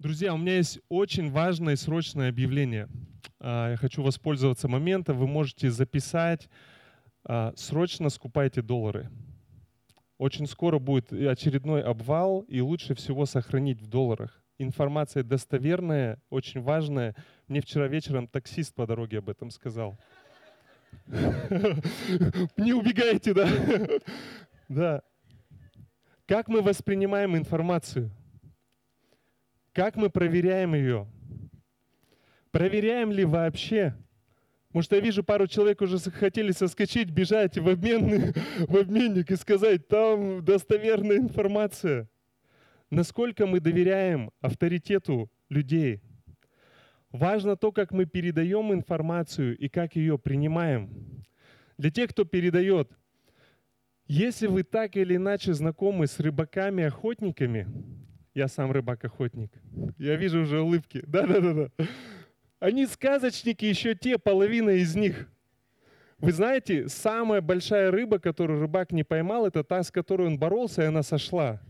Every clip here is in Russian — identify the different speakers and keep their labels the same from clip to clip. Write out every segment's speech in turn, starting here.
Speaker 1: Друзья, у меня есть очень важное и срочное объявление. А, я хочу воспользоваться моментом. Вы можете записать а, «Срочно скупайте доллары». Очень скоро будет очередной обвал, и лучше всего сохранить в долларах. Информация достоверная, очень важная. Мне вчера вечером таксист по дороге об этом сказал. Не убегайте, да? Да. Как мы воспринимаем информацию? Как мы проверяем ее? Проверяем ли вообще? Может, я вижу, пару человек уже хотели соскочить, бежать в, обменный, в обменник и сказать, там достоверная информация. Насколько мы доверяем авторитету людей? Важно то, как мы передаем информацию и как ее принимаем. Для тех, кто передает, если вы так или иначе знакомы с рыбаками-охотниками, я сам рыбак-охотник. Я вижу уже улыбки. Да-да-да. Они сказочники, еще те, половина из них. Вы знаете, самая большая рыба, которую рыбак не поймал, это та, с которой он боролся, и она сошла.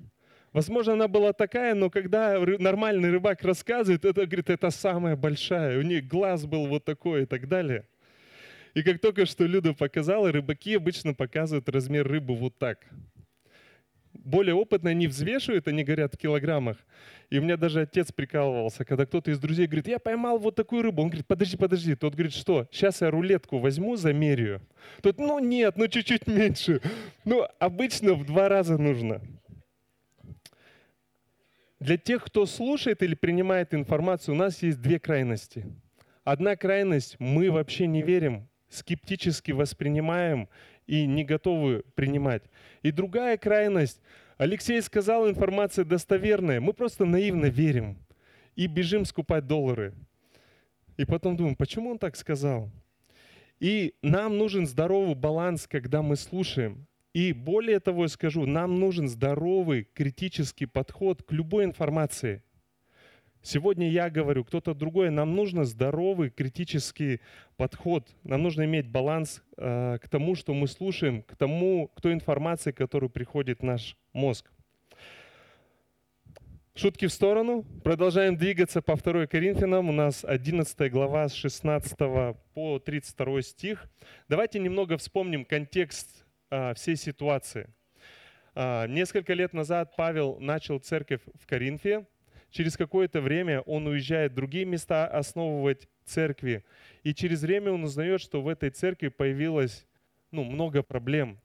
Speaker 1: Возможно, она была такая, но когда нормальный рыбак рассказывает, это, говорит, это самая большая. У них глаз был вот такой и так далее. И как только что Люда показала, рыбаки обычно показывают размер рыбы вот так более опытные, они взвешивают, они говорят в килограммах. И у меня даже отец прикалывался, когда кто-то из друзей говорит, я поймал вот такую рыбу. Он говорит, подожди, подожди. Тот говорит, что? Сейчас я рулетку возьму, замерю. Тот, ну нет, ну чуть-чуть меньше. Ну, обычно в два раза нужно. Для тех, кто слушает или принимает информацию, у нас есть две крайности. Одна крайность – мы вообще не верим, скептически воспринимаем и не готовы принимать. И другая крайность. Алексей сказал, информация достоверная. Мы просто наивно верим и бежим скупать доллары. И потом думаем, почему он так сказал? И нам нужен здоровый баланс, когда мы слушаем. И более того, я скажу, нам нужен здоровый критический подход к любой информации – Сегодня я говорю, кто-то другой. Нам нужно здоровый критический подход. Нам нужно иметь баланс э, к тому, что мы слушаем, к тому, к той информации, которая приходит наш мозг. Шутки в сторону. Продолжаем двигаться по 2 Коринфянам. У нас 11 глава с 16 по 32 стих. Давайте немного вспомним контекст а, всей ситуации. А, несколько лет назад Павел начал церковь в Коринфе. Через какое-то время он уезжает в другие места основывать церкви. И через время он узнает, что в этой церкви появилось ну, много проблем.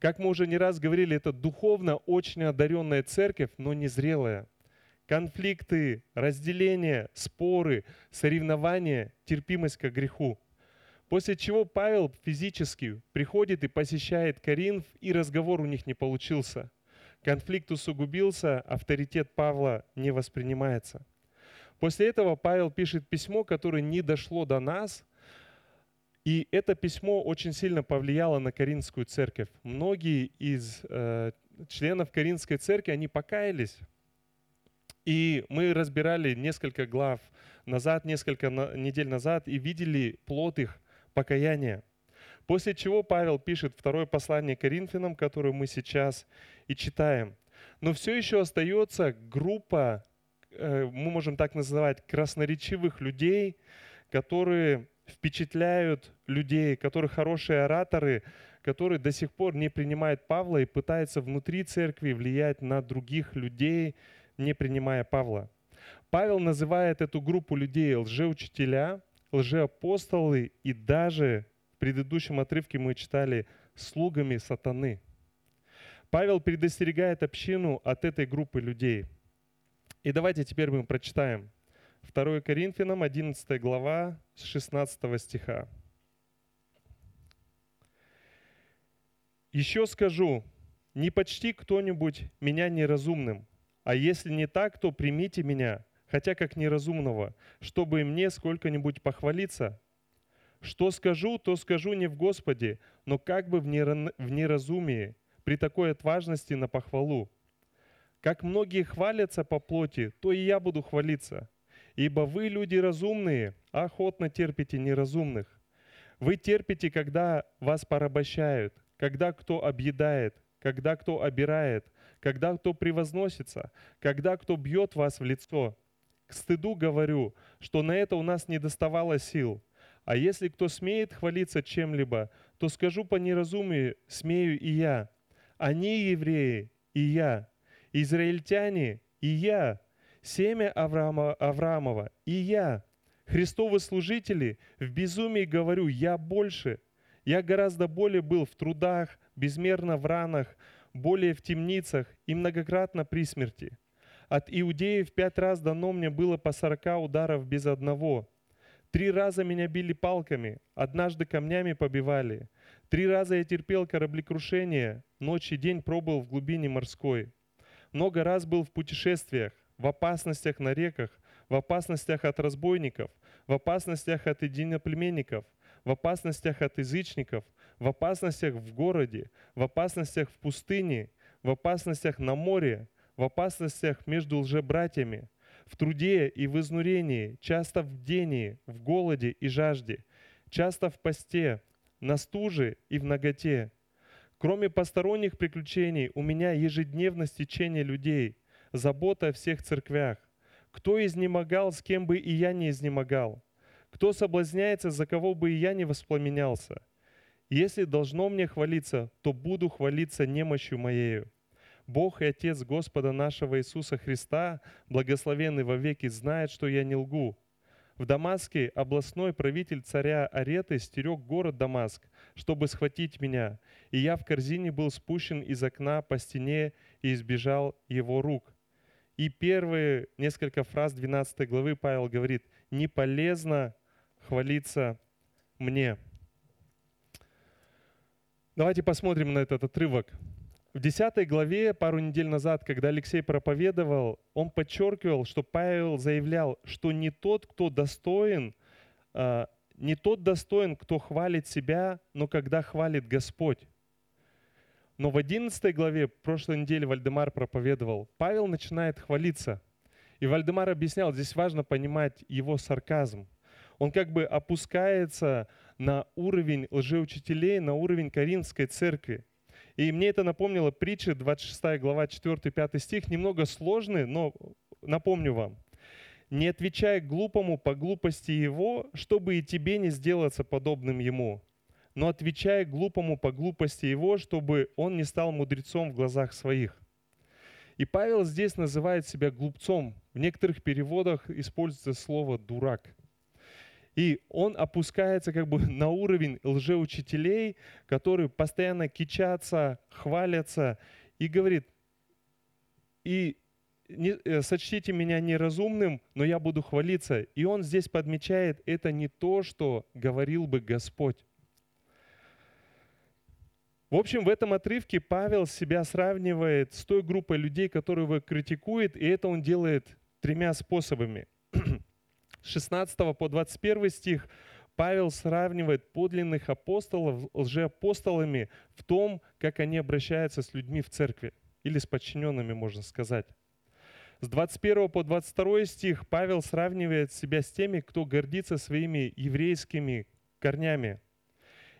Speaker 1: Как мы уже не раз говорили, это духовно очень одаренная церковь, но незрелая. Конфликты, разделения, споры, соревнования, терпимость к греху. После чего Павел физически приходит и посещает Коринф, и разговор у них не получился – Конфликт усугубился, авторитет Павла не воспринимается. После этого Павел пишет письмо, которое не дошло до нас, и это письмо очень сильно повлияло на Каринскую церковь. Многие из э, членов Каринской церкви, они покаялись. И мы разбирали несколько глав назад, несколько недель назад, и видели плод их покаяния. После чего Павел пишет второе послание Коринфянам, которое мы сейчас и читаем. Но все еще остается группа, э, мы можем так называть, красноречивых людей, которые впечатляют людей, которые хорошие ораторы, которые до сих пор не принимают Павла и пытаются внутри церкви влиять на других людей, не принимая Павла. Павел называет эту группу людей лжеучителя, лжеапостолы и даже предыдущем отрывке мы читали «слугами сатаны». Павел предостерегает общину от этой группы людей. И давайте теперь мы прочитаем 2 Коринфянам, 11 глава, с 16 стиха. «Еще скажу, не почти кто-нибудь меня неразумным, а если не так, то примите меня, хотя как неразумного, чтобы мне сколько-нибудь похвалиться, что скажу, то скажу не в Господе, но как бы в неразумии, при такой отважности на похвалу. Как многие хвалятся по плоти, то и я буду хвалиться. Ибо вы, люди разумные, охотно терпите неразумных. Вы терпите, когда вас порабощают, когда кто объедает, когда кто обирает, когда кто превозносится, когда кто бьет вас в лицо. К стыду говорю, что на это у нас не доставало сил. А если кто смеет хвалиться чем-либо, то скажу по неразумию, смею и я. Они евреи, и я. Израильтяне, и я. Семя Авраама, Авраамова, и я. Христовы служители, в безумии говорю, я больше. Я гораздо более был в трудах, безмерно в ранах, более в темницах и многократно при смерти. От иудеев пять раз дано мне было по сорока ударов без одного. Три раза меня били палками, однажды камнями побивали. Три раза я терпел кораблекрушение, ночь и день пробыл в глубине морской. Много раз был в путешествиях, в опасностях на реках, в опасностях от разбойников, в опасностях от единоплеменников, в опасностях от язычников, в опасностях в городе, в опасностях в пустыне, в опасностях на море, в опасностях между лжебратьями, в труде и в изнурении, часто в бдении, в голоде и жажде, часто в посте, на стуже и в ноготе. Кроме посторонних приключений, у меня ежедневно стечение людей, забота о всех церквях. Кто изнемогал, с кем бы и я не изнемогал? Кто соблазняется, за кого бы и я не воспламенялся? Если должно мне хвалиться, то буду хвалиться немощью моею. Бог и Отец Господа нашего Иисуса Христа, благословенный во веки, знает, что я не лгу. В Дамаске областной правитель царя Ареты стерег город Дамаск, чтобы схватить меня, и я в корзине был спущен из окна по стене и избежал его рук. И первые несколько фраз 12 главы Павел говорит, «Не полезно хвалиться мне». Давайте посмотрим на этот отрывок. В 10 главе, пару недель назад, когда Алексей проповедовал, он подчеркивал, что Павел заявлял, что не тот, кто достоин, а, не тот достоин, кто хвалит себя, но когда хвалит Господь. Но в 11 главе, прошлой неделе Вальдемар проповедовал, Павел начинает хвалиться. И Вальдемар объяснял, здесь важно понимать его сарказм. Он как бы опускается на уровень лжеучителей, на уровень Коринфской церкви. И мне это напомнило притчи, 26 глава, 4-5 стих, немного сложный, но напомню вам. «Не отвечай глупому по глупости его, чтобы и тебе не сделаться подобным ему, но отвечай глупому по глупости его, чтобы он не стал мудрецом в глазах своих». И Павел здесь называет себя глупцом. В некоторых переводах используется слово «дурак». И он опускается как бы на уровень лжеучителей, которые постоянно кичатся, хвалятся и говорит, и не, э, сочтите меня неразумным, но я буду хвалиться. И он здесь подмечает, это не то, что говорил бы Господь. В общем, в этом отрывке Павел себя сравнивает с той группой людей, которые его критикует, и это он делает тремя способами. 16 по 21 стих Павел сравнивает подлинных апостолов лжеапостолами в том, как они обращаются с людьми в церкви, или с подчиненными, можно сказать. С 21 по 22 стих Павел сравнивает себя с теми, кто гордится своими еврейскими корнями.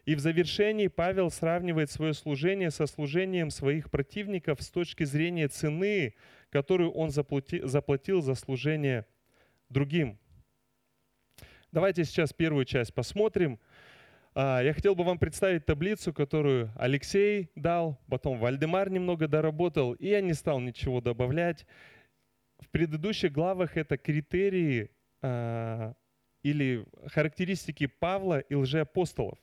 Speaker 1: И в завершении Павел сравнивает свое служение со служением своих противников с точки зрения цены, которую он заплатил за служение другим. Давайте сейчас первую часть посмотрим. А, я хотел бы вам представить таблицу, которую Алексей дал, потом Вальдемар немного доработал, и я не стал ничего добавлять. В предыдущих главах это критерии а, или характеристики Павла и лжеапостолов.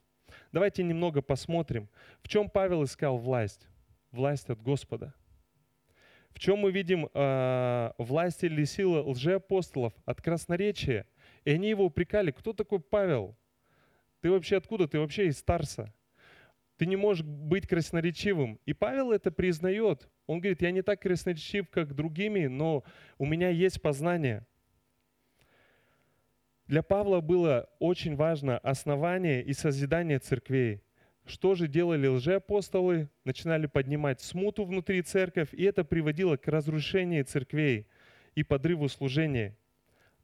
Speaker 1: Давайте немного посмотрим, в чем Павел искал власть. Власть от Господа. В чем мы видим э, власть или сила лжеапостолов от красноречия – и они его упрекали, кто такой Павел? Ты вообще откуда? Ты вообще из Тарса. Ты не можешь быть красноречивым. И Павел это признает. Он говорит, я не так красноречив, как другими, но у меня есть познание. Для Павла было очень важно основание и созидание церквей. Что же делали лжеапостолы? Начинали поднимать смуту внутри церкви, и это приводило к разрушению церквей и подрыву служения.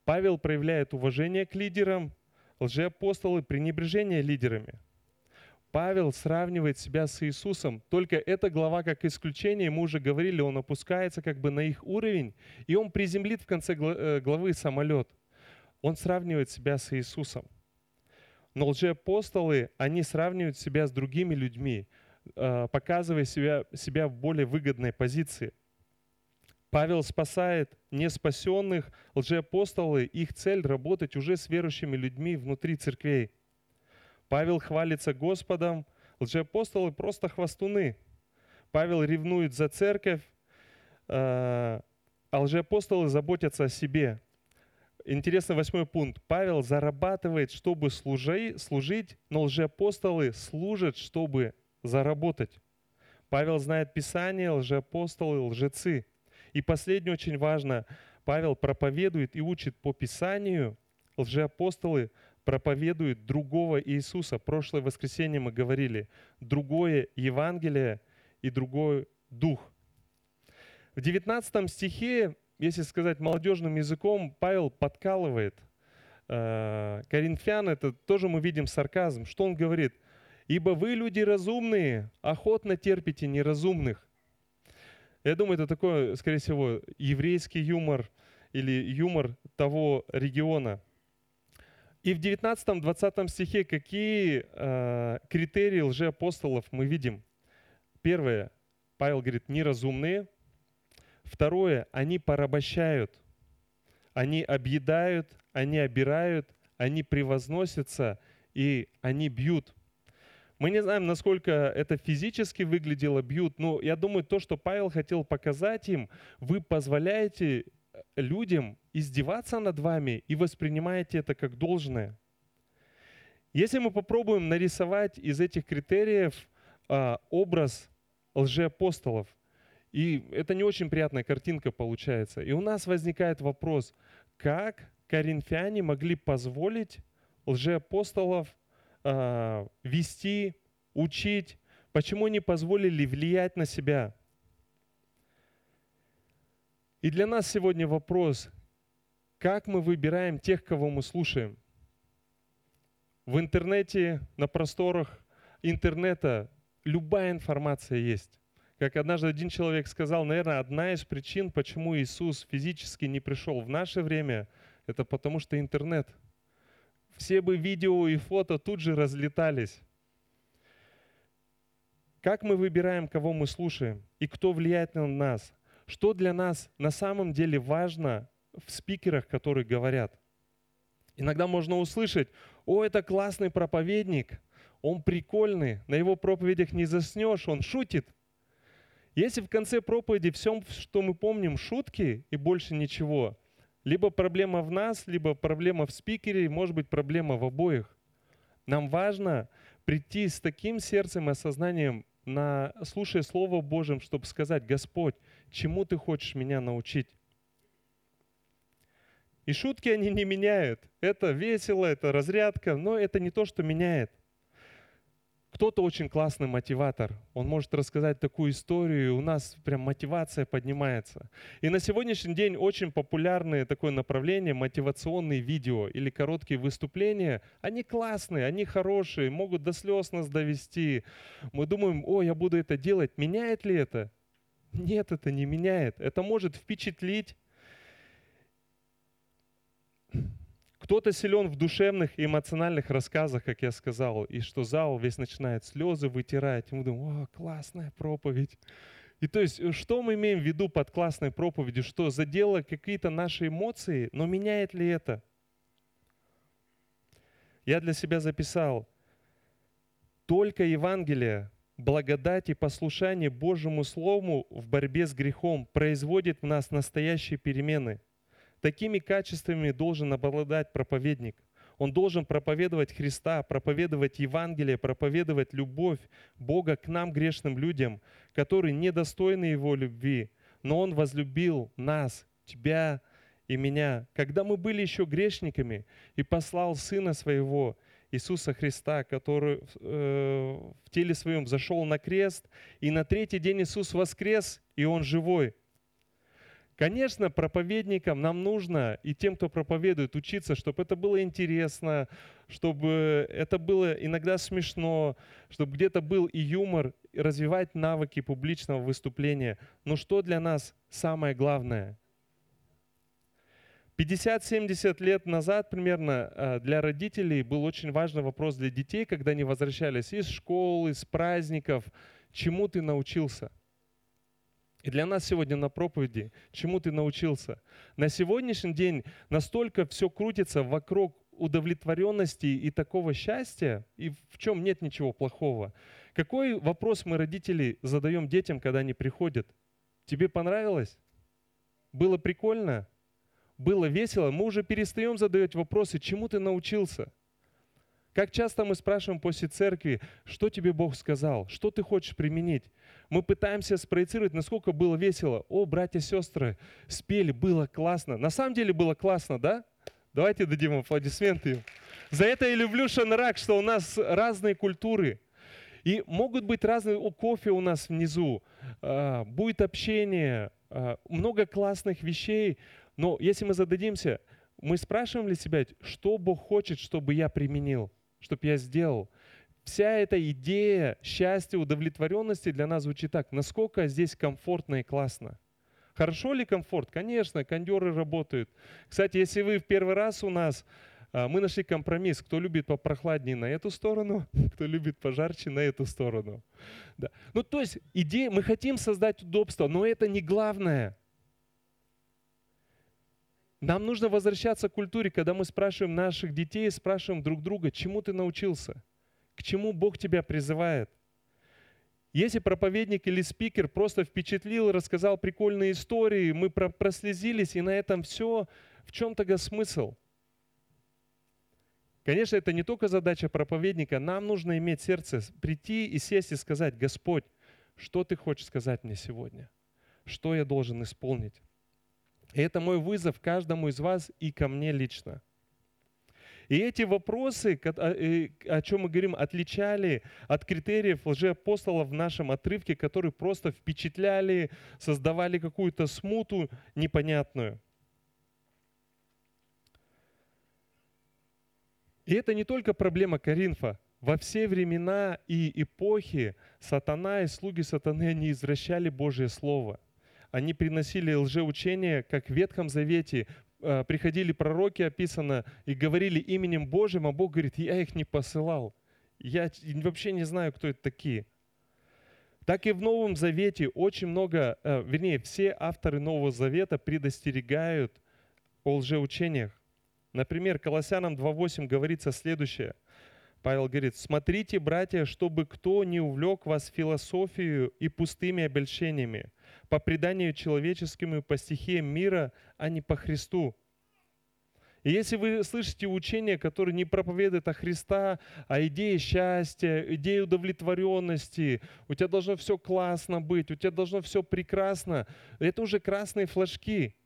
Speaker 1: Павел проявляет уважение к лидерам, лжеапостолы – пренебрежение лидерами. Павел сравнивает себя с Иисусом. Только эта глава, как исключение, мы уже говорили, он опускается как бы на их уровень, и он приземлит в конце э, главы самолет. Он сравнивает себя с Иисусом. Но лжеапостолы, они сравнивают себя с другими людьми, э, показывая себя, себя в более выгодной позиции. Павел спасает неспасенных, лжеапостолы, их цель работать уже с верующими людьми внутри церквей – Павел хвалится Господом, лжеапостолы просто хвостуны. Павел ревнует за церковь, а, а лжеапостолы заботятся о себе. Интересный восьмой пункт. Павел зарабатывает, чтобы служить, но лжеапостолы служат, чтобы заработать. Павел знает Писание, лжеапостолы, лжецы. И последнее очень важно. Павел проповедует и учит по Писанию, лжеапостолы проповедует другого Иисуса. Прошлое воскресенье мы говорили, другое Евангелие и другой Дух. В 19 стихе, если сказать молодежным языком, Павел подкалывает э, коринфян, это тоже мы видим сарказм. Что он говорит? «Ибо вы, люди разумные, охотно терпите неразумных». Я думаю, это такой, скорее всего, еврейский юмор или юмор того региона – и в 19-20 стихе какие э, критерии лжеапостолов мы видим? Первое, Павел говорит, неразумные. Второе, они порабощают, они объедают, они обирают, они превозносятся и они бьют. Мы не знаем, насколько это физически выглядело, бьют, но я думаю, то, что Павел хотел показать им, вы позволяете людям издеваться над вами и воспринимаете это как должное. Если мы попробуем нарисовать из этих критериев а, образ лжеапостолов, и это не очень приятная картинка получается, и у нас возникает вопрос, как коринфяне могли позволить лжеапостолов а, вести, учить, почему они позволили влиять на себя – и для нас сегодня вопрос, как мы выбираем тех, кого мы слушаем. В интернете, на просторах интернета любая информация есть. Как однажды один человек сказал, наверное, одна из причин, почему Иисус физически не пришел в наше время, это потому что интернет. Все бы видео и фото тут же разлетались. Как мы выбираем, кого мы слушаем и кто влияет на нас? что для нас на самом деле важно в спикерах, которые говорят. Иногда можно услышать, о, это классный проповедник, он прикольный, на его проповедях не заснешь, он шутит. Если в конце проповеди всем, что мы помним, шутки и больше ничего, либо проблема в нас, либо проблема в спикере, может быть проблема в обоих. Нам важно прийти с таким сердцем и осознанием, на, слушая Слово Божьим, чтобы сказать, Господь, чему ты хочешь меня научить? И шутки они не меняют. Это весело, это разрядка, но это не то, что меняет. Кто-то очень классный мотиватор. Он может рассказать такую историю, и у нас прям мотивация поднимается. И на сегодняшний день очень популярное такое направление мотивационные видео или короткие выступления. Они классные, они хорошие, могут до слез нас довести. Мы думаем, о, я буду это делать. Меняет ли это? Нет, это не меняет. Это может впечатлить. Кто-то силен в душевных и эмоциональных рассказах, как я сказал, и что зал весь начинает слезы вытирать. Мы думаем, о, классная проповедь. И то есть, э, что мы имеем в виду под классной проповедью? Что задело какие-то наши эмоции, но меняет ли это? Я для себя записал, только Евангелие благодать и послушание Божьему Слову в борьбе с грехом производит в нас настоящие перемены. Такими качествами должен обладать проповедник. Он должен проповедовать Христа, проповедовать Евангелие, проповедовать любовь Бога к нам, грешным людям, которые недостойны Его любви. Но Он возлюбил нас, тебя и меня, когда мы были еще грешниками, и послал Сына Своего – Иисуса Христа, который э, в теле своем зашел на крест, и на третий день Иисус воскрес, и Он живой. Конечно, проповедникам нам нужно и тем, кто проповедует, учиться, чтобы это было интересно, чтобы это было иногда смешно, чтобы где-то был и юмор, и развивать навыки публичного выступления. Но что для нас самое главное? 50-70 лет назад примерно э, для родителей был очень важный вопрос для детей, когда они возвращались из школы, из праздников, чему ты научился – и для нас сегодня на проповеди, чему ты научился. На сегодняшний день настолько все крутится вокруг удовлетворенности и такого счастья, и в чем нет ничего плохого. Какой вопрос мы, родители, задаем детям, когда они приходят? Тебе понравилось? Было прикольно? Было весело? Мы уже перестаем задавать вопросы, чему ты научился? Как часто мы спрашиваем после церкви, что тебе Бог сказал, что ты хочешь применить? Мы пытаемся спроецировать, насколько было весело. О, братья и сестры, спели, было классно. На самом деле было классно, да? Давайте дадим аплодисменты. За это я люблю Шанрак, что у нас разные культуры. И могут быть разные, о, кофе у нас внизу, а, будет общение, а, много классных вещей. Но если мы зададимся, мы спрашиваем ли себя, что Бог хочет, чтобы я применил? Чтобы я сделал. Вся эта идея счастья, удовлетворенности для нас звучит так. Насколько здесь комфортно и классно. Хорошо ли комфорт? Конечно, кондеры работают. Кстати, если вы в первый раз у нас, а, мы нашли компромисс. Кто любит попрохладнее на эту сторону, кто любит пожарче на эту сторону. Да. Ну, то есть идея, мы хотим создать удобство, но это не главное. Нам нужно возвращаться к культуре, когда мы спрашиваем наших детей, спрашиваем друг друга, чему ты научился, к чему Бог тебя призывает. Если проповедник или спикер просто впечатлил, рассказал прикольные истории, мы прослезились, и на этом все, в чем тогда смысл? Конечно, это не только задача проповедника. Нам нужно иметь сердце, прийти и сесть и сказать, Господь, что ты хочешь сказать мне сегодня? Что я должен исполнить? И это мой вызов каждому из вас и ко мне лично. И эти вопросы, о чем мы говорим, отличали от критериев лжеапостолов в нашем отрывке, которые просто впечатляли, создавали какую-то смуту непонятную. И это не только проблема Коринфа. Во все времена и эпохи сатана и слуги сатаны, они извращали Божье Слово – они приносили лжеучения, как в Ветхом Завете, э, приходили пророки, описано, и говорили именем Божьим, а Бог говорит, я их не посылал. Я вообще не знаю, кто это такие. Так и в Новом Завете очень много, э, вернее, все авторы Нового Завета предостерегают о лжеучениях. Например, Колоссянам 2.8 говорится следующее. Павел говорит, смотрите, братья, чтобы кто не увлек вас философию и пустыми обольщениями, по преданию человеческому и по стихиям мира, а не по Христу. И если вы слышите учение, которое не проповедует о Христа, о идее счастья, идее удовлетворенности, у тебя должно все классно быть, у тебя должно все прекрасно, это уже красные флажки.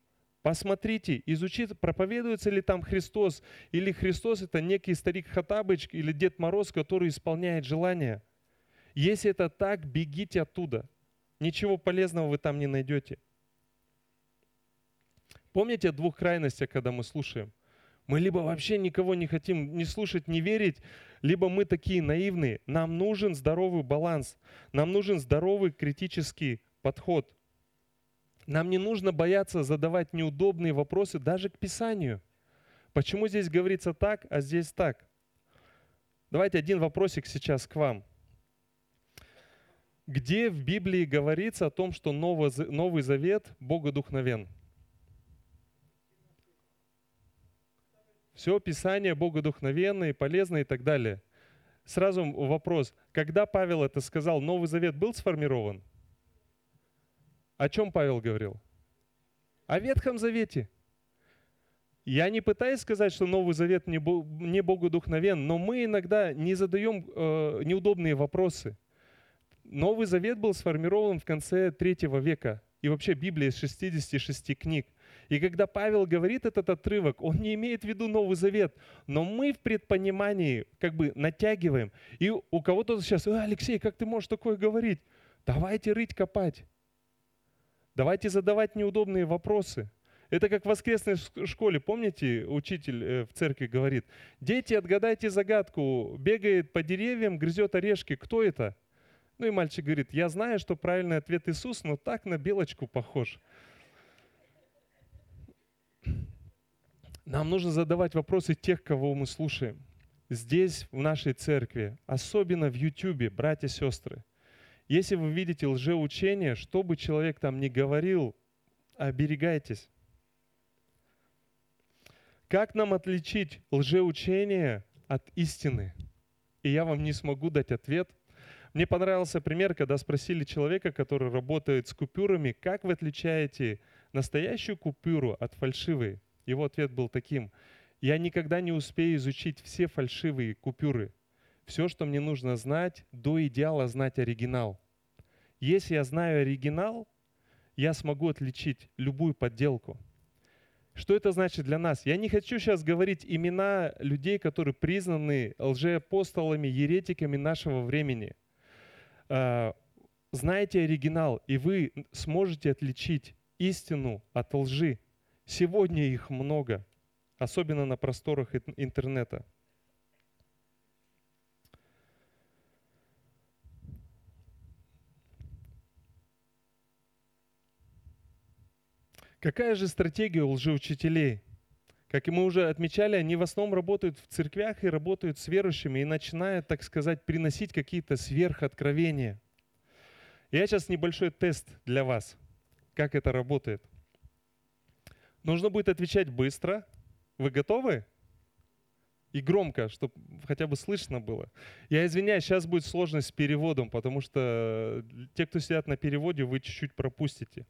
Speaker 1: Посмотрите, изучите, проповедуется ли там Христос, или Христос это некий старик Хатабыч или Дед Мороз, который исполняет желания. Если это так, бегите оттуда – Ничего полезного вы там не найдете. Помните о двух крайностях, когда мы слушаем? Мы либо вообще никого не хотим ни слушать, ни верить, либо мы такие наивные. Нам нужен здоровый баланс. Нам нужен здоровый критический подход. Нам не нужно бояться задавать неудобные вопросы даже к Писанию. Почему здесь говорится так, а здесь так? Давайте один вопросик сейчас к вам. Где в Библии говорится о том, что Новый Завет богодухновен? Все Писание богодухновенное, полезное и так далее. Сразу вопрос, когда Павел это сказал, Новый Завет был сформирован? О чем Павел говорил? О Ветхом Завете. Я не пытаюсь сказать, что Новый Завет не богодухновен, но мы иногда не задаем э, неудобные вопросы – Новый Завет был сформирован в конце третьего века. И вообще Библия из 66 книг. И когда Павел говорит этот отрывок, он не имеет в виду Новый Завет, но мы в предпонимании как бы натягиваем. И у кого-то сейчас, «Э, Алексей, как ты можешь такое говорить? Давайте рыть, копать. Давайте задавать неудобные вопросы. Это как в воскресной школе, помните, учитель э, в церкви говорит, дети, отгадайте загадку, бегает по деревьям, грызет орешки, кто это? Ну и мальчик говорит, я знаю, что правильный ответ Иисус, но так на белочку похож. Нам нужно задавать вопросы тех, кого мы слушаем. Здесь, в нашей церкви, особенно в YouTube, братья и сестры. Если вы видите лжеучение, что бы человек там ни говорил, оберегайтесь. Как нам отличить лжеучение от истины? И я вам не смогу дать ответ. Мне понравился пример, когда спросили человека, который работает с купюрами, как вы отличаете настоящую купюру от фальшивой? Его ответ был таким. Я никогда не успею изучить все фальшивые купюры. Все, что мне нужно знать, до идеала знать оригинал. Если я знаю оригинал, я смогу отличить любую подделку. Что это значит для нас? Я не хочу сейчас говорить имена людей, которые признаны лжеапостолами, еретиками нашего времени. А, Знаете оригинал, и вы сможете отличить истину от лжи. Сегодня их много, особенно на просторах интернета. Какая же стратегия у лжеучителей? Как мы уже отмечали, они в основном работают в церквях и работают с верующими и начинают, так сказать, приносить какие-то сверхоткровения. Я сейчас небольшой тест для вас, как это работает – Нужно будет отвечать быстро. Вы готовы? И громко, чтобы хотя бы слышно было. Я извиняюсь, сейчас будет сложность с переводом, потому что те, кто сидят на переводе, вы чуть-чуть пропустите.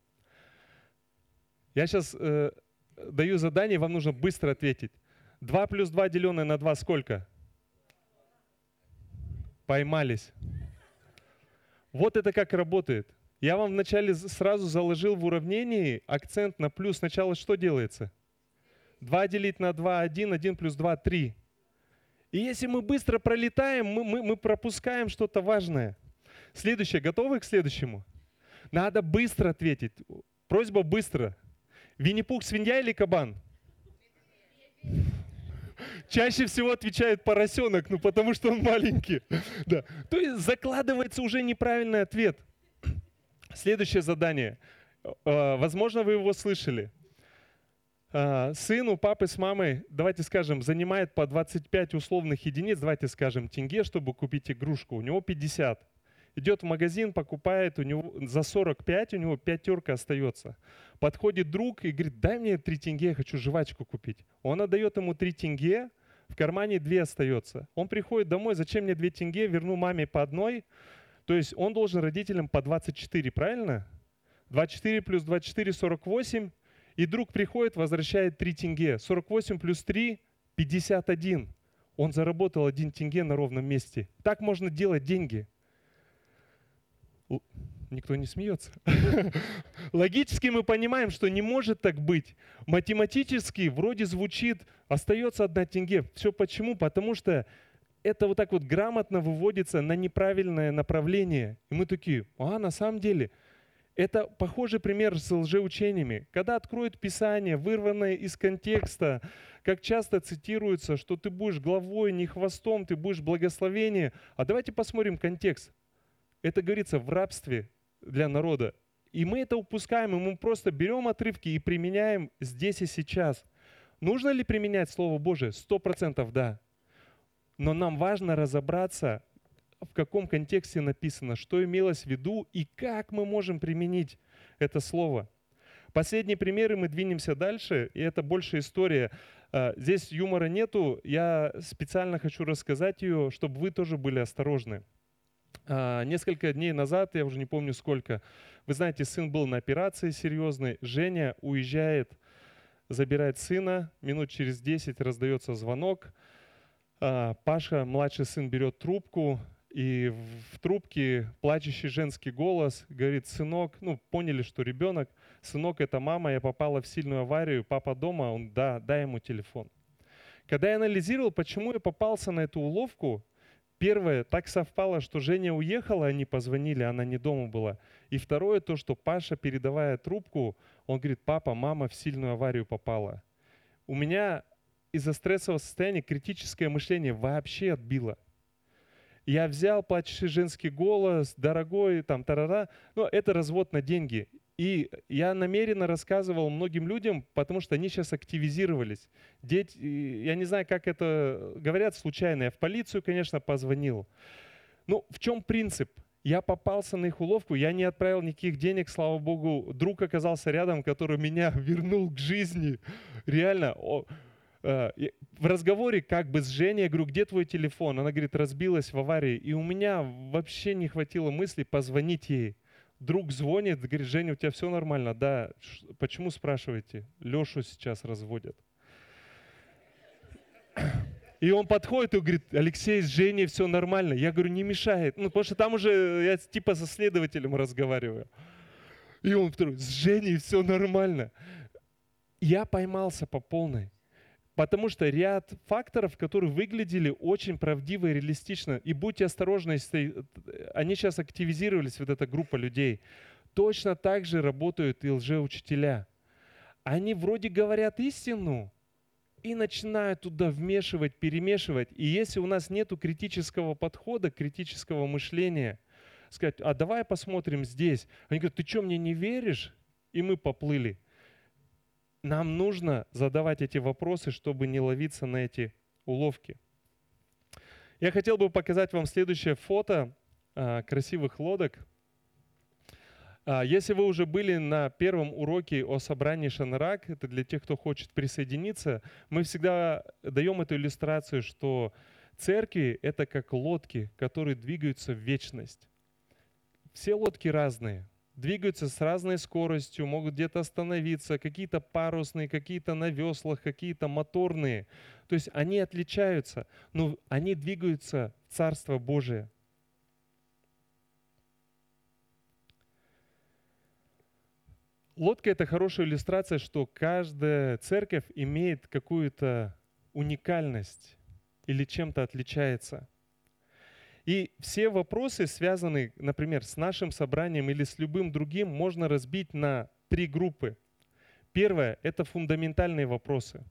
Speaker 1: Я сейчас э, даю задание, вам нужно быстро ответить. 2 плюс 2 деленное на 2 сколько? Поймались. Вот это как работает. Я вам вначале сразу заложил в уравнении акцент на плюс. Сначала что делается? 2 делить на 2, 1, 1 плюс 2, 3. И если мы быстро пролетаем, мы, мы, мы пропускаем что-то важное. Следующее. Готовы к следующему? Надо быстро ответить. Просьба быстро. Винни-Пух свинья или кабан? Чаще всего отвечает поросенок, ну потому что он маленький. Да. То есть закладывается уже неправильный ответ. Следующее задание. Э, возможно, вы его слышали. Э, сын у папы с мамой, давайте скажем, занимает по 25 условных единиц, давайте скажем, тенге, чтобы купить игрушку. У него 50. Идет в магазин, покупает, у него за 45 у него пятерка остается. Подходит друг и говорит, дай мне 3 тенге, я хочу жвачку купить. Он отдает ему 3 тенге, в кармане 2 остается. Он приходит домой, зачем мне 2 тенге, верну маме по одной, то есть он должен родителям по 24, правильно? 24 плюс 24 – 48. И друг приходит, возвращает 3 тенге. 48 плюс 3 – 51. Он заработал 1 тенге на ровном месте. Так можно делать деньги. Никто не смеется. Логически мы понимаем, что не может так быть. Математически вроде звучит, остается одна тенге. Все почему? Потому что это вот так вот грамотно выводится на неправильное направление. И мы такие, а на самом деле, это похожий пример с лжеучениями. Когда откроют Писание, вырванное из контекста, как часто цитируется, что ты будешь главой, не хвостом, ты будешь благословение. А давайте посмотрим контекст. Это говорится в рабстве для народа. И мы это упускаем, и мы просто берем отрывки и применяем здесь и сейчас. Нужно ли применять Слово Божие? Сто процентов да. Но нам важно разобраться, в каком контексте написано, что имелось в виду и как мы можем применить это слово. Последние примеры мы двинемся дальше, и это больше история. А, здесь юмора нету, я специально хочу рассказать ее, чтобы вы тоже были осторожны. А, несколько дней назад, я уже не помню сколько, вы знаете, сын был на операции серьезной, Женя уезжает, забирает сына, минут через 10 раздается звонок – а, Паша, младший сын, берет трубку, и в трубке плачущий женский голос говорит, сынок, ну, поняли, что ребенок, сынок, это мама, я попала в сильную аварию, папа дома, он, да, дай ему телефон. Когда я анализировал, почему я попался на эту уловку, Первое, так совпало, что Женя уехала, они позвонили, она не дома была. И второе, то, что Паша, передавая трубку, он говорит, папа, мама в сильную аварию попала. У меня из-за стрессового состояния критическое мышление вообще отбило. Я взял плачущий женский голос, дорогой, там, тарара. Но это развод на деньги. И я намеренно рассказывал многим людям, потому что они сейчас активизировались. Дети, я не знаю, как это говорят случайно. Я в полицию, конечно, позвонил. Ну, в чем принцип? Я попался на их уловку, я не отправил никаких денег, слава богу. Друг оказался рядом, который меня вернул к жизни. Реально, Э, в разговоре как бы с Женей, я говорю, где твой телефон? Она говорит, разбилась в аварии. И у меня вообще не хватило мысли позвонить ей. Друг звонит, говорит, Женя, у тебя все нормально? Да. Почему спрашиваете? Лешу сейчас разводят. И он подходит и говорит, Алексей, с Женей все нормально. Я говорю, не мешает. Ну, потому что там уже я типа со следователем разговариваю. И он второй, с Женей все нормально. Я поймался по полной. Потому что ряд факторов, которые выглядели очень правдиво и реалистично. И будьте осторожны, если они сейчас активизировались, вот эта группа людей. Точно так же работают и лжеучителя. Они вроде говорят истину, и начинают туда вмешивать, перемешивать. И если у нас нет критического подхода, критического мышления, сказать, а давай посмотрим здесь. Они говорят, ты что, мне не веришь? И мы поплыли нам нужно задавать эти вопросы, чтобы не ловиться на эти уловки. Я хотел бы показать вам следующее фото а, красивых лодок. А, если вы уже были на первом уроке о собрании Шанрак, это для тех, кто хочет присоединиться, мы всегда даем эту иллюстрацию, что церкви — это как лодки, которые двигаются в вечность. Все лодки разные, двигаются с разной скоростью, могут где-то остановиться, какие-то парусные, какие-то на веслах, какие-то моторные. То есть они отличаются, но они двигаются в Царство Божие. Лодка — это хорошая иллюстрация, что каждая церковь имеет какую-то уникальность или чем-то отличается – и все вопросы, связанные, например, с нашим собранием или с любым другим, можно разбить на три группы. Первое – это фундаментальные вопросы.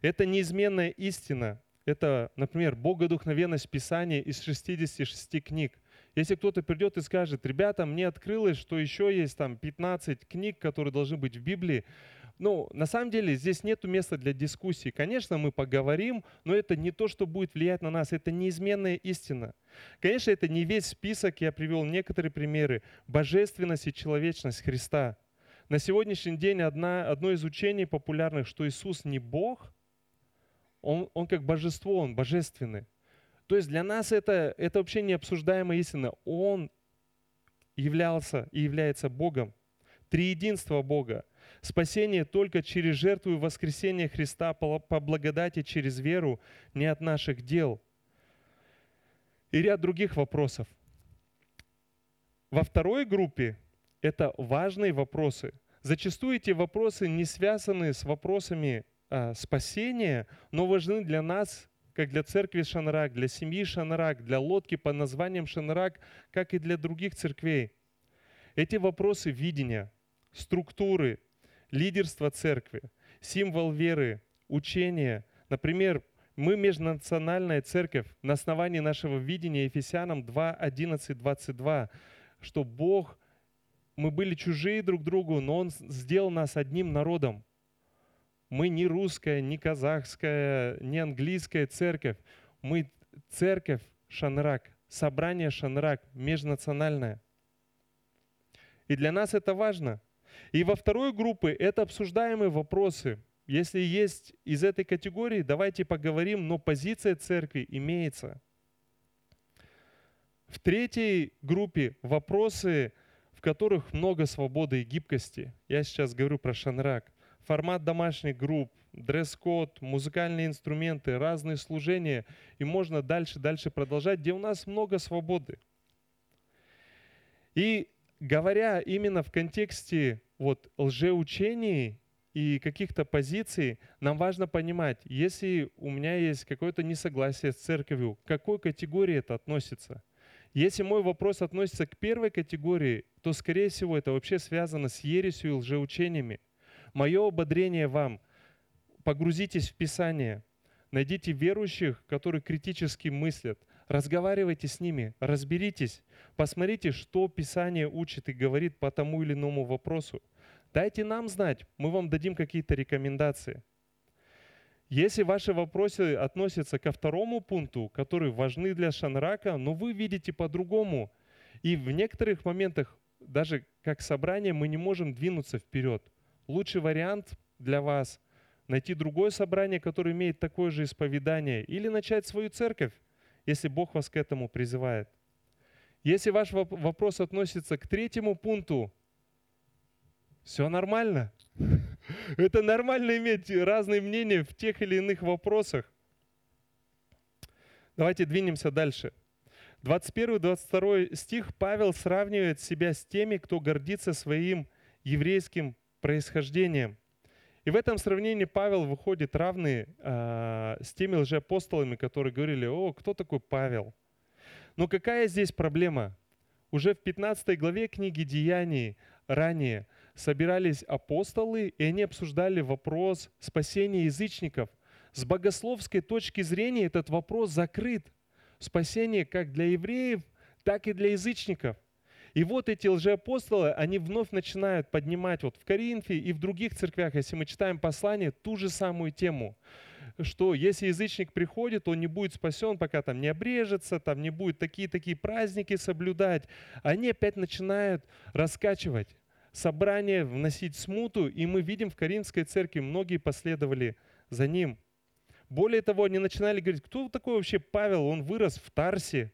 Speaker 1: Это неизменная истина. Это, например, богодухновенность Писания из 66 книг. Если кто-то придет и скажет, ребята, мне открылось, что еще есть там 15 книг, которые должны быть в Библии, ну, на самом деле здесь нет места для дискуссии. Конечно, мы поговорим, но это не то, что будет влиять на нас, это неизменная истина. Конечно, это не весь список, я привел некоторые примеры. Божественность и человечность Христа. На сегодняшний день одна, одно из учений популярных, что Иисус не Бог, он, он как божество, он божественный. То есть для нас это, это вообще необсуждаемая истина. Он являлся и является Богом. Триединство Бога – Спасение только через жертву и воскресение Христа по благодати через веру, не от наших дел. И ряд других вопросов. Во второй группе это важные вопросы. Зачастую эти вопросы не связаны с вопросами а, спасения, но важны для нас, как для церкви Шанрак, для семьи Шанрак, для лодки под названием Шанрак, как и для других церквей. Эти вопросы видения, структуры, лидерство церкви, символ веры, учение. Например, мы межнациональная церковь на основании нашего видения Ефесянам 2, 11, 22, что Бог, мы были чужие друг другу, но Он сделал нас одним народом. Мы не русская, не казахская, не английская церковь. Мы церковь Шанрак, собрание Шанрак, межнациональное. И для нас это важно – и во второй группе это обсуждаемые вопросы. Если есть из этой категории, давайте поговорим, но позиция церкви имеется. В третьей группе вопросы, в которых много свободы и гибкости. Я сейчас говорю про шанрак. Формат домашних групп, дресс-код, музыкальные инструменты, разные служения. И можно дальше-дальше продолжать, где у нас много свободы. И говоря именно в контексте вот лжеучений и каких-то позиций, нам важно понимать, если у меня есть какое-то несогласие с церковью, к какой категории это относится. Если мой вопрос относится к первой категории, то, скорее всего, это вообще связано с ересью и лжеучениями. Мое ободрение вам – погрузитесь в Писание, найдите верующих, которые критически мыслят, разговаривайте с ними, разберитесь, посмотрите, что Писание учит и говорит по тому или иному вопросу. Дайте нам знать, мы вам дадим какие-то рекомендации. Если ваши вопросы относятся ко второму пункту, которые важны для Шанрака, но вы видите по-другому, и в некоторых моментах даже как собрание мы не можем двинуться вперед. Лучший вариант для вас – найти другое собрание, которое имеет такое же исповедание, или начать свою церковь, если Бог вас к этому призывает. Если ваш вопрос относится к третьему пункту, все нормально. Это нормально иметь разные мнения в тех или иных вопросах. Давайте двинемся дальше. 21-22 стих Павел сравнивает себя с теми, кто гордится своим еврейским происхождением. И в этом сравнении Павел выходит равный э, с теми лжеапостолами, которые говорили, о, кто такой Павел? Но какая здесь проблема? Уже в 15 главе книги Деяний ранее собирались апостолы, и они обсуждали вопрос спасения язычников. С богословской точки зрения этот вопрос закрыт. Спасение как для евреев, так и для язычников. И вот эти лжеапостолы, они вновь начинают поднимать вот в Коринфе и в других церквях, если мы читаем послание, ту же самую тему что если язычник приходит, он не будет спасен, пока там не обрежется, там не будет такие-такие праздники соблюдать. Они опять начинают раскачивать собрание, вносить смуту, и мы видим в Каринской церкви, многие последовали за ним. Более того, они начинали говорить, кто такой вообще Павел, он вырос в Тарсе,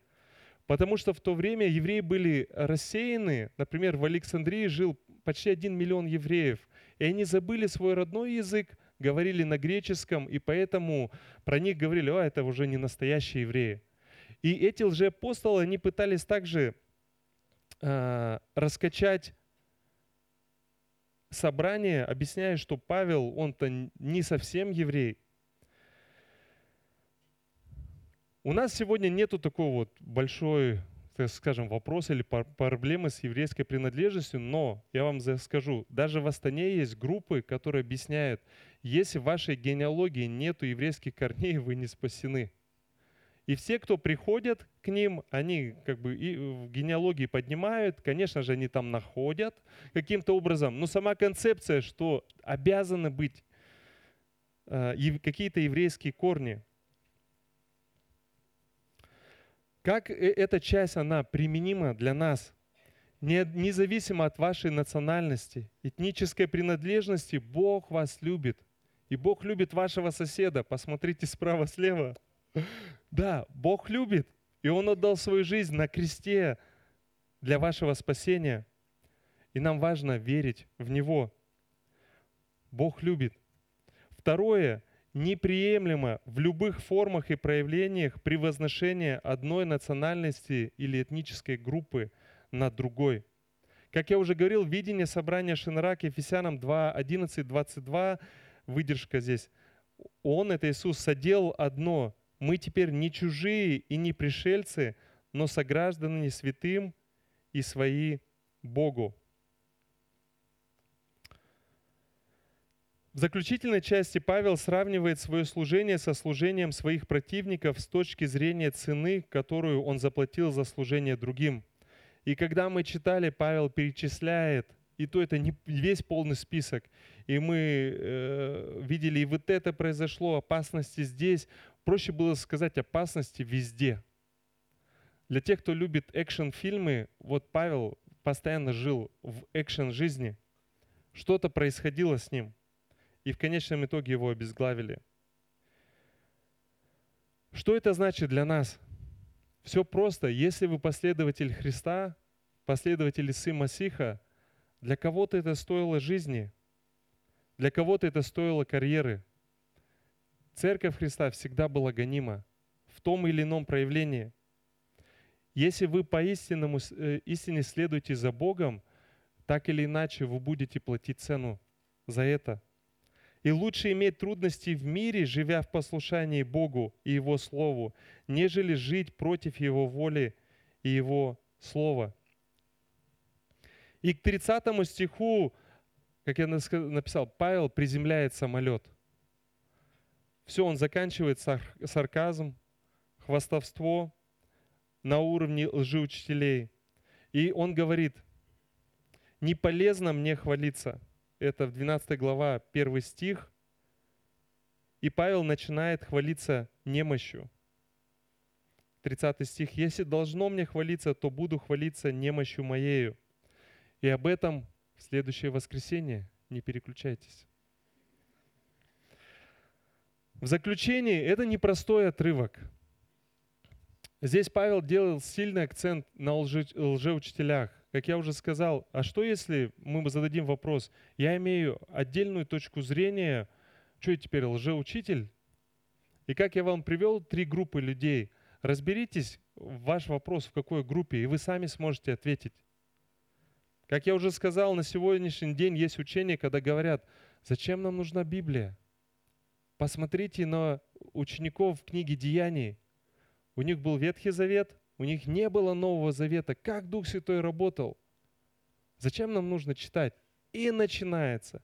Speaker 1: Потому что в то время евреи были рассеяны. Например, в Александрии жил почти один миллион евреев. И они забыли свой родной язык, говорили на греческом, и поэтому про них говорили, о, это уже не настоящие евреи. И эти лжеапостолы, они пытались также э, раскачать собрание, объясняя, что Павел, он-то не совсем еврей, У нас сегодня нету такого вот большой, так скажем, вопроса или проблемы с еврейской принадлежностью, но я вам скажу, даже в Астане есть группы, которые объясняют, если в вашей генеалогии нету еврейских корней, вы не спасены. И все, кто приходят к ним, они как бы и в генеалогии поднимают, конечно же, они там находят каким-то образом, но сама концепция, что обязаны быть э, какие-то еврейские корни – Как э, эта часть, она применима для нас? Независимо от вашей национальности, этнической принадлежности, Бог вас любит. И Бог любит вашего соседа. Посмотрите справа-слева. Да, Бог любит. И Он отдал свою жизнь на кресте для вашего спасения. И нам важно верить в Него. Бог любит. Второе, неприемлемо в любых формах и проявлениях превозношение одной национальности или этнической группы над другой. Как я уже говорил, видение собрания Шинрак Ефесянам 2, 11, 22, выдержка здесь. Он, это Иисус, соделал одно. Мы теперь не чужие и не пришельцы, но сограждане святым и свои Богу. В заключительной части Павел сравнивает свое служение со служением своих противников с точки зрения цены, которую он заплатил за служение другим. И когда мы читали, Павел перечисляет, и то это не весь полный список, и мы э, видели, и вот это произошло, опасности здесь. Проще было сказать опасности везде. Для тех, кто любит экшн-фильмы, вот Павел постоянно жил в экшн-жизни. Что-то происходило с ним – и в конечном итоге его обезглавили. Что это значит для нас? Все просто. Если вы последователь Христа, последователь Сын Масиха, для кого-то это стоило жизни, для кого-то это стоило карьеры. Церковь Христа всегда была гонима в том или ином проявлении. Если вы по истинному, э, истине следуете за Богом, так или иначе вы будете платить цену за это – И лучше иметь трудности в мире, живя в послушании Богу и Его Слову, нежели жить против Его воли и Его Слова. И к 30 стиху, как я написал, Павел приземляет самолет. Все, он заканчивает сарказм, хвастовство на уровне лжеучителей. И он говорит, не полезно мне хвалиться – это в 12 глава, 1 стих. И Павел начинает хвалиться немощью. 30 стих. «Если должно мне хвалиться, то буду хвалиться немощью моею». И об этом в следующее воскресенье. Не переключайтесь. В заключение, это непростой отрывок. Здесь Павел делал сильный акцент на лже, лжеучителях как я уже сказал, а что если мы зададим вопрос, я имею отдельную точку зрения, что я теперь лжеучитель? И как я вам привел три группы людей, разберитесь ваш вопрос, в какой группе, и вы сами сможете ответить. Как я уже сказал, на сегодняшний день есть учение, когда говорят, зачем нам нужна Библия? Посмотрите на учеников в книге Деяний. У них был Ветхий Завет, у них не было Нового Завета. Как Дух Святой работал? Зачем нам нужно читать? И начинается.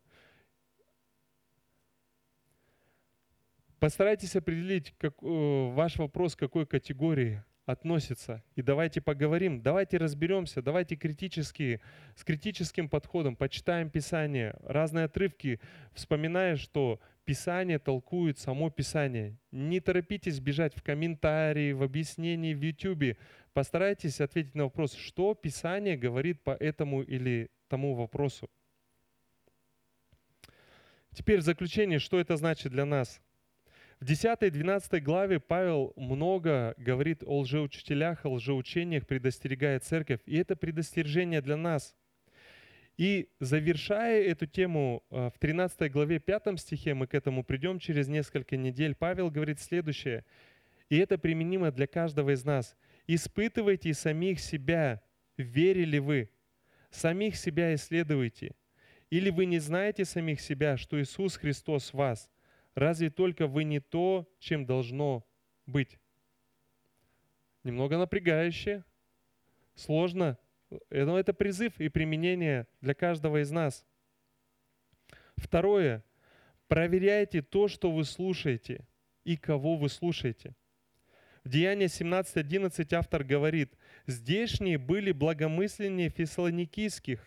Speaker 1: Постарайтесь определить как, э, ваш вопрос к какой категории относится. И давайте поговорим, давайте разберемся, давайте критически, с критическим подходом почитаем Писание, разные отрывки, вспоминая, что Писание толкует само Писание. Не торопитесь бежать в комментарии, в объяснении в YouTube. Постарайтесь ответить на вопрос, что Писание говорит по этому или тому вопросу. Теперь в заключение, что это значит для нас – в 10-12 главе Павел много говорит о лжеучителях, о лжеучениях, предостерегает церковь. И это предостережение для нас. И завершая эту тему э, в 13 главе 5 стихе, мы к этому придем через несколько недель, Павел говорит следующее. И это применимо для каждого из нас. «Испытывайте самих себя, верили вы, самих себя исследуйте. Или вы не знаете самих себя, что Иисус Христос в вас – Разве только вы не то, чем должно быть? Немного напрягающе, сложно, но это призыв и применение для каждого из нас. Второе. Проверяйте то, что вы слушаете и кого вы слушаете. В Деянии 17.11 автор говорит, «Здешние были благомысленнее фессалоникийских,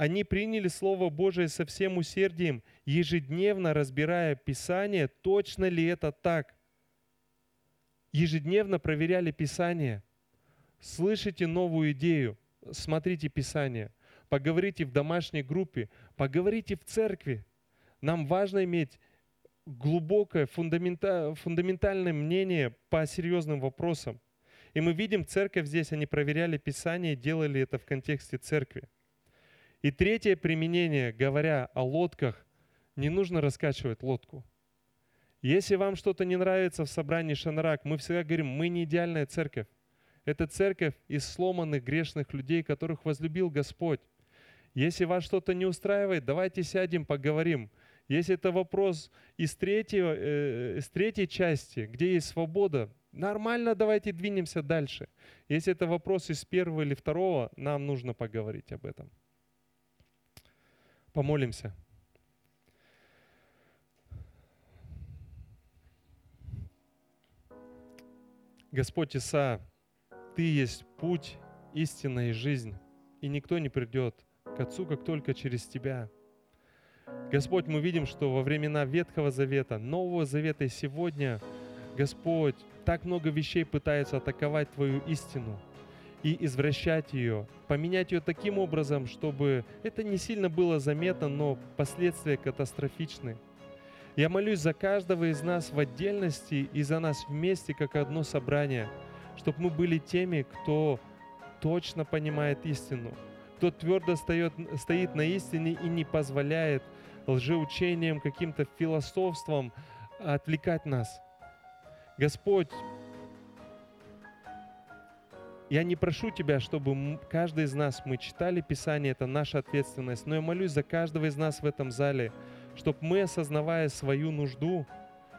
Speaker 1: они приняли Слово Божие со всем усердием, ежедневно разбирая Писание, точно ли это так. Ежедневно проверяли Писание. Слышите новую идею, смотрите Писание. Поговорите в домашней группе, поговорите в церкви. Нам важно иметь глубокое, фундаментальное мнение по серьезным вопросам. И мы видим, церковь здесь, они проверяли Писание, делали это в контексте церкви. И третье применение, говоря о лодках, не нужно раскачивать лодку. Если вам что-то не нравится в собрании Шанрак, мы всегда говорим, мы не идеальная церковь. Это церковь из сломанных грешных людей, которых возлюбил Господь. Если вас что-то не устраивает, давайте сядем, поговорим. Если это вопрос из, третьего, э, из третьей части, где есть свобода, нормально, давайте двинемся дальше. Если это вопрос из первого или второго, нам нужно поговорить об этом. Помолимся. Господь Иса, Ты есть путь, истина и жизнь, и никто не придет к Отцу, как только через Тебя. Господь, мы видим, что во времена Ветхого Завета, Нового Завета и сегодня, Господь, так много вещей пытаются атаковать Твою истину – и извращать ее, поменять ее таким образом, чтобы это не сильно было заметно, но последствия катастрофичны. Я молюсь за каждого из нас в отдельности и за нас вместе, как одно собрание, чтобы мы были теми, кто точно понимает истину, кто твердо стоит, стоит на истине и не позволяет лжеучениям, каким-то философствам отвлекать нас. Господь, я не прошу Тебя, чтобы каждый из нас, мы читали Писание, это наша ответственность, но я молюсь за каждого из нас в этом зале, чтобы мы, осознавая свою нужду,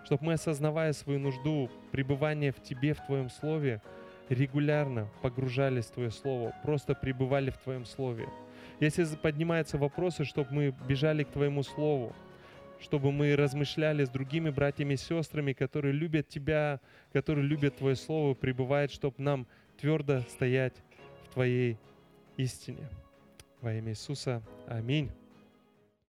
Speaker 1: чтобы мы, осознавая свою нужду пребывания в Тебе, в Твоем Слове, регулярно погружались в Твое Слово, просто пребывали в Твоем Слове. Если поднимаются вопросы, чтобы мы бежали к Твоему Слову, чтобы мы размышляли с другими братьями и сестрами, которые любят Тебя, которые любят Твое Слово, пребывают, чтобы нам твердо стоять в Твоей истине. Во имя Иисуса. Аминь.